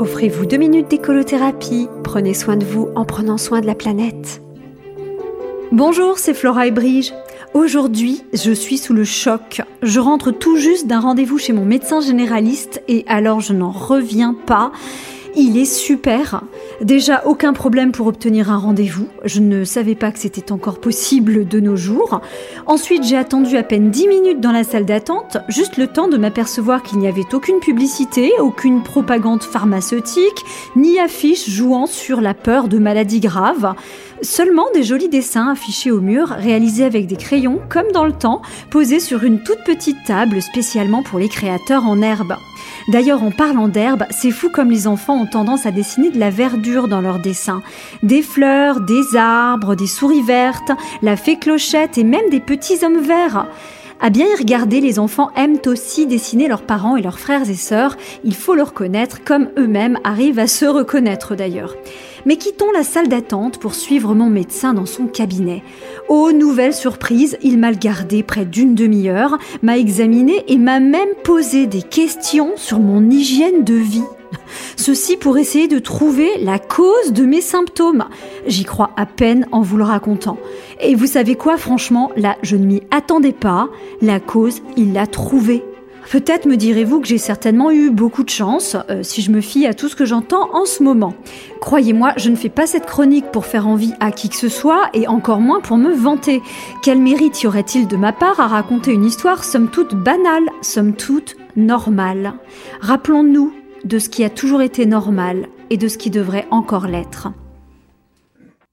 Offrez-vous deux minutes d'écolothérapie. Prenez soin de vous en prenant soin de la planète. Bonjour, c'est Flora et Brige. Aujourd'hui, je suis sous le choc. Je rentre tout juste d'un rendez-vous chez mon médecin généraliste et alors je n'en reviens pas. Il est super. Déjà, aucun problème pour obtenir un rendez-vous. Je ne savais pas que c'était encore possible de nos jours. Ensuite, j'ai attendu à peine 10 minutes dans la salle d'attente, juste le temps de m'apercevoir qu'il n'y avait aucune publicité, aucune propagande pharmaceutique, ni affiche jouant sur la peur de maladies graves. Seulement des jolis dessins affichés au mur, réalisés avec des crayons, comme dans le temps, posés sur une toute petite table spécialement pour les créateurs en herbe. D'ailleurs, en parlant d'herbe, c'est fou comme les enfants tendance à dessiner de la verdure dans leurs dessins. Des fleurs, des arbres, des souris vertes, la fée clochette et même des petits hommes verts. À bien y regarder, les enfants aiment aussi dessiner leurs parents et leurs frères et sœurs. Il faut le reconnaître, comme eux-mêmes arrivent à se reconnaître d'ailleurs. Mais quittons la salle d'attente pour suivre mon médecin dans son cabinet. Oh, nouvelle surprise, il m'a gardé près d'une demi-heure, m'a examiné et m'a même posé des questions sur mon hygiène de vie. Ceci pour essayer de trouver la cause de mes symptômes. J'y crois à peine en vous le racontant. Et vous savez quoi, franchement, là, je ne m'y attendais pas. La cause, il l'a trouvée. Peut-être me direz-vous que j'ai certainement eu beaucoup de chance euh, si je me fie à tout ce que j'entends en ce moment. Croyez-moi, je ne fais pas cette chronique pour faire envie à qui que ce soit et encore moins pour me vanter. Quel mérite y aurait-il de ma part à raconter une histoire somme toute banale, somme toute normale? Rappelons-nous de ce qui a toujours été normal et de ce qui devrait encore l'être.